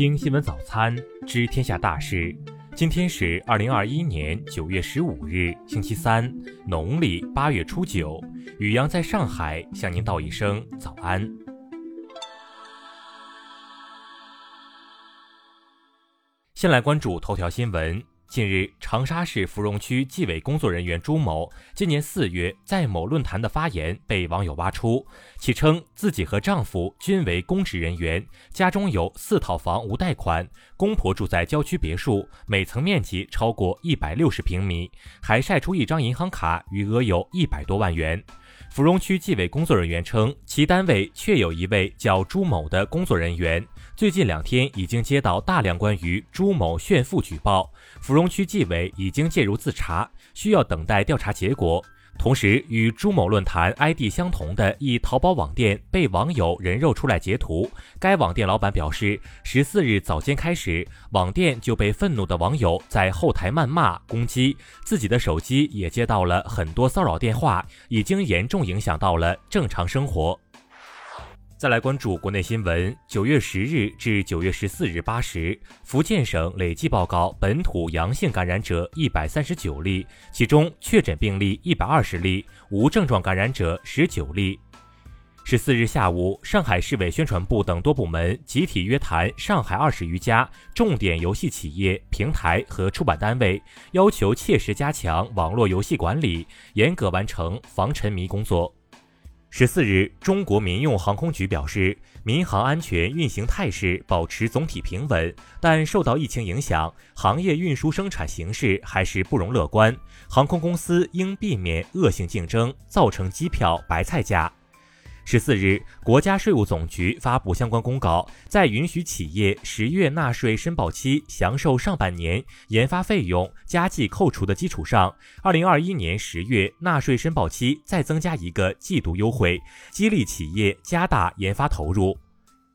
听新闻早餐知天下大事。今天是二零二一年九月十五日，星期三，农历八月初九。雨阳在上海向您道一声早安。先来关注头条新闻。近日，长沙市芙蓉区纪委工作人员朱某今年四月在某论坛的发言被网友挖出。其称自己和丈夫均为公职人员，家中有四套房无贷款，公婆住在郊区别墅，每层面积超过一百六十平米，还晒出一张银行卡，余额有一百多万元。芙蓉区纪委工作人员称，其单位确有一位叫朱某的工作人员。最近两天已经接到大量关于朱某炫富举报，芙蓉区纪委已经介入自查，需要等待调查结果。同时，与朱某论坛 ID 相同的一淘宝网店被网友人肉出来截图。该网店老板表示，十四日早间开始，网店就被愤怒的网友在后台谩骂攻击，自己的手机也接到了很多骚扰电话，已经严重影响到了正常生活。再来关注国内新闻。九月十日至九月十四日八时，福建省累计报告本土阳性感染者一百三十九例，其中确诊病例一百二十例，无症状感染者十九例。十四日下午，上海市委宣传部等多部门集体约谈上海二十余家重点游戏企业、平台和出版单位，要求切实加强网络游戏管理，严格完成防沉迷工作。十四日，中国民用航空局表示，民航安全运行态势保持总体平稳，但受到疫情影响，行业运输生产形势还是不容乐观。航空公司应避免恶性竞争，造成机票白菜价。十四日，国家税务总局发布相关公告，在允许企业十月纳税申报期享受上半年研发费用加计扣除的基础上，二零二一年十月纳税申报期再增加一个季度优惠，激励企业加大研发投入。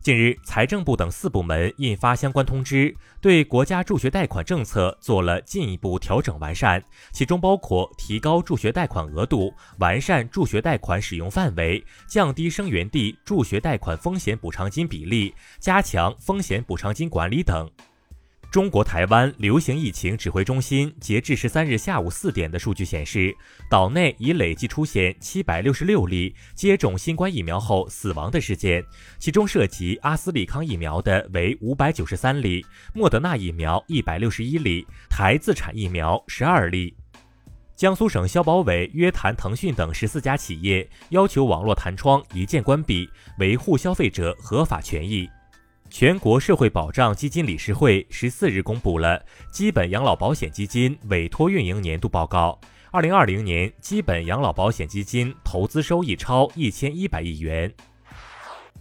近日，财政部等四部门印发相关通知，对国家助学贷款政策做了进一步调整完善，其中包括提高助学贷款额度、完善助学贷款使用范围、降低生源地助学贷款风险补偿金比例、加强风险补偿金管理等。中国台湾流行疫情指挥中心截至十三日下午四点的数据显示，岛内已累计出现七百六十六例接种新冠疫苗后死亡的事件，其中涉及阿斯利康疫苗的为五百九十三例，莫德纳疫苗一百六十一例，台自产疫苗十二例。江苏省消保委约谈腾讯等十四家企业，要求网络弹窗一键关闭，维护消费者合法权益。全国社会保障基金理事会十四日公布了基本养老保险基金委托运营年度报告。二零二零年，基本养老保险基金投资收益超一千一百亿元。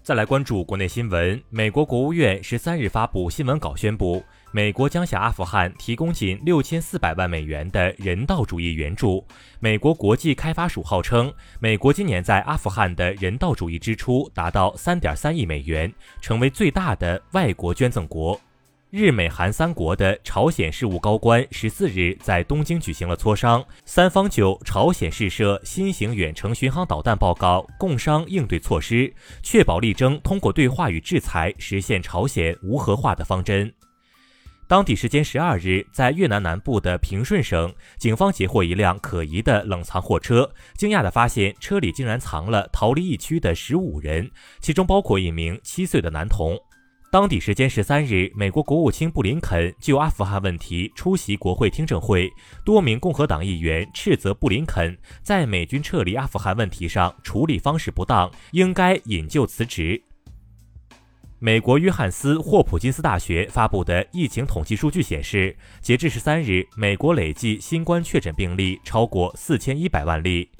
再来关注国内新闻，美国国务院十三日发布新闻稿宣布。美国将向阿富汗提供仅六千四百万美元的人道主义援助。美国国际开发署号称，美国今年在阿富汗的人道主义支出达到三点三亿美元，成为最大的外国捐赠国。日美韩三国的朝鲜事务高官十四日在东京举行了磋商，三方就朝鲜试射新型远程巡航导弹报告，共商应对措施，确保力争通过对话与制裁实现朝鲜无核化的方针。当地时间十二日，在越南南部的平顺省，警方截获一辆可疑的冷藏货车，惊讶地发现车里竟然藏了逃离疫区的十五人，其中包括一名七岁的男童。当地时间十三日，美国国务卿布林肯就阿富汗问题出席国会听证会，多名共和党议员斥责布林肯在美军撤离阿富汗问题上处理方式不当，应该引咎辞职。美国约翰斯霍普金斯大学发布的疫情统计数据显示，截至十三日，美国累计新冠确诊病例超过四千一百万例。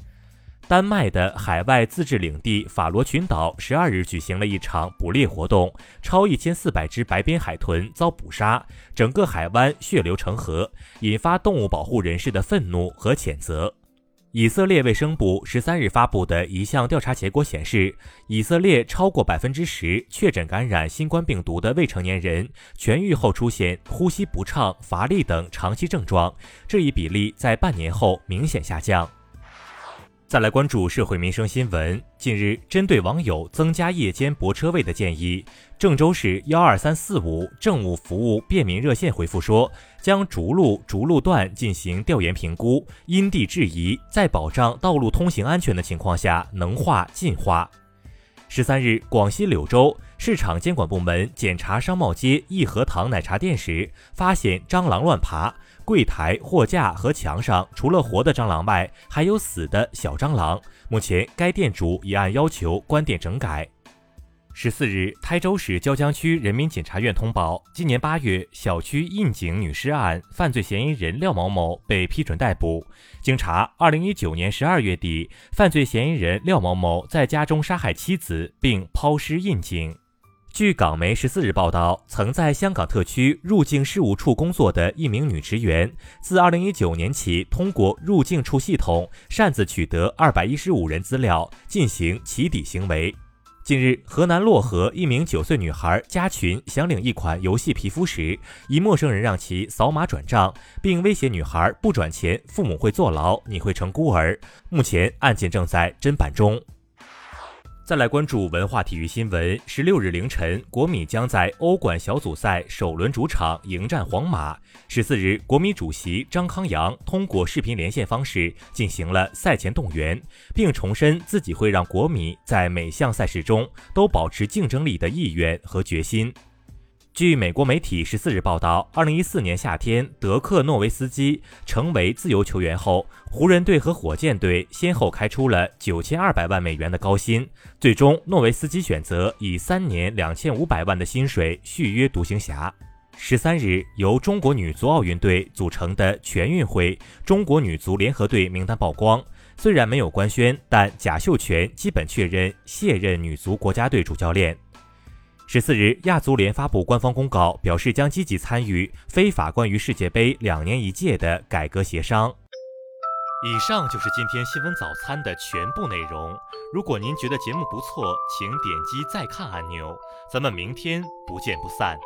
丹麦的海外自治领地法罗群岛十二日举行了一场捕猎活动，超一千四百只白边海豚遭捕杀，整个海湾血流成河，引发动物保护人士的愤怒和谴责。以色列卫生部十三日发布的一项调查结果显示，以色列超过百分之十确诊感染新冠病毒的未成年人痊愈后出现呼吸不畅、乏力等长期症状，这一比例在半年后明显下降。再来关注社会民生新闻。近日，针对网友增加夜间泊车位的建议，郑州市幺二三四五政务服务便民热线回复说，将逐路逐路段进行调研评估，因地制宜，在保障道路通行安全的情况下，能化尽化。十三日，广西柳州市场监管部门检查商贸街益禾堂奶茶店时，发现蟑螂乱爬。柜台、货架和墙上除了活的蟑螂外，还有死的小蟑螂。目前，该店主已按要求关店整改。十四日，台州市椒江区人民检察院通报：今年八月，小区印井女尸案犯罪嫌疑人廖某某被批准逮捕。经查，二零一九年十二月底，犯罪嫌疑人廖某某在家中杀害妻子，并抛尸印井。据港媒十四日报道，曾在香港特区入境事务处工作的一名女职员，自二零一九年起，通过入境处系统擅自取得二百一十五人资料，进行起底行为。近日，河南漯河一名九岁女孩加群想领一款游戏皮肤时，一陌生人让其扫码转账，并威胁女孩不转钱，父母会坐牢，你会成孤儿。目前案件正在侦办中。再来关注文化体育新闻。十六日凌晨，国米将在欧冠小组赛首轮主场迎战皇马。十四日，国米主席张康阳通过视频连线方式进行了赛前动员，并重申自己会让国米在每项赛事中都保持竞争力的意愿和决心。据美国媒体十四日报道，二零一四年夏天，德克诺维斯基成为自由球员后，湖人队和火箭队先后开出了九千二百万美元的高薪，最终诺维斯基选择以三年两千五百万的薪水续约独行侠。十三日，由中国女足奥运队组成的全运会中国女足联合队名单曝光，虽然没有官宣，但贾秀全基本确认卸任女足国家队主教练。十四日，亚足联发布官方公告，表示将积极参与非法关于世界杯两年一届的改革协商。以上就是今天新闻早餐的全部内容。如果您觉得节目不错，请点击再看按钮。咱们明天不见不散。